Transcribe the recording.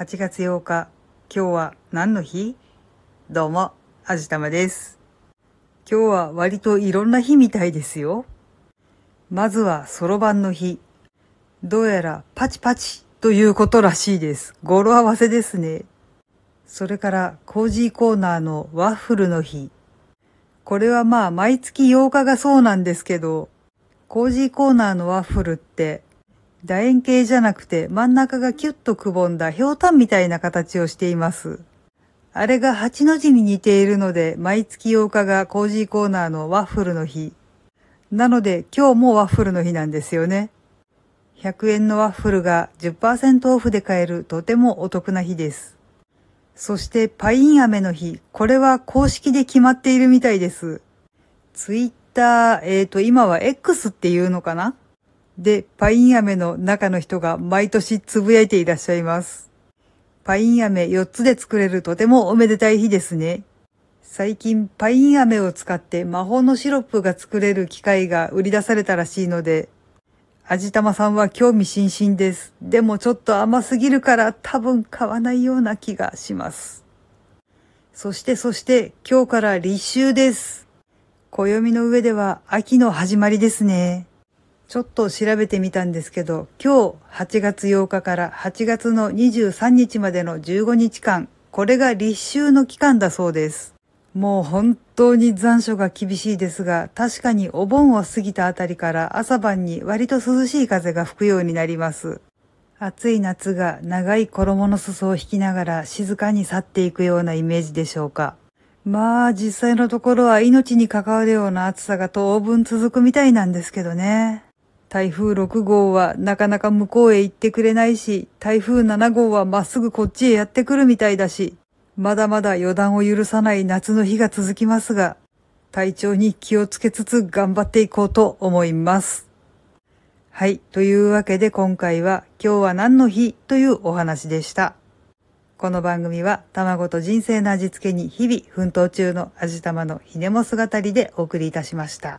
8月8日、今日は何の日？どうも、あじたまです。今日は割といろんな日みたいですよ。まずはそろばんの日。どうやらパチパチということらしいです。語呂合わせですね。それからコージーコーナーのワッフルの日。これはまあ毎月8日がそうなんですけど、コージーコーナーのワッフルって楕円形じゃなくて真ん中がキュッとくぼんだ氷炭みたいな形をしています。あれが8の字に似ているので、毎月8日がコージーコーナーのワッフルの日。なので今日もワッフルの日なんですよね。100円のワッフルが10%オフで買えるとてもお得な日です。そしてパイン飴の日。これは公式で決まっているみたいです。ツイッター、えーと、今は X っていうのかな？で、パイン飴の中の人が毎年つぶやいていらっしゃいます。パイン飴4つで作れるとてもおめでたい日ですね。最近パイン飴を使って魔法のシロップが作れる機械が売り出されたらしいので、あじたまさんは興味津々です。でもちょっと甘すぎるから多分買わないような気がします。そしてそして今日から立秋です。暦の上では秋の始まりですね。ちょっと調べてみたんですけど、今日8月8日から8月の23日までの15日間、これが立秋の期間だそうです。もう本当に残暑が厳しいですが、確かにお盆を過ぎたあたりから朝晩に割と涼しい風が吹くようになります。暑い夏が長い衣の裾を引きながら静かに去っていくようなイメージでしょうか。まあ実際のところは命に関わるような暑さが当分続くみたいなんですけどね。台風6号はなかなか向こうへ行ってくれないし、台風7号はまっすぐこっちへやってくるみたいだし、まだまだ予断を許さない夏の日が続きますが、体調に気をつけつつ頑張っていこうと思います。はい。というわけで今回は今日は何の日というお話でした。この番組は卵と人生の味付けに日々奮闘中の味玉のひねも姿でお送りいたしました。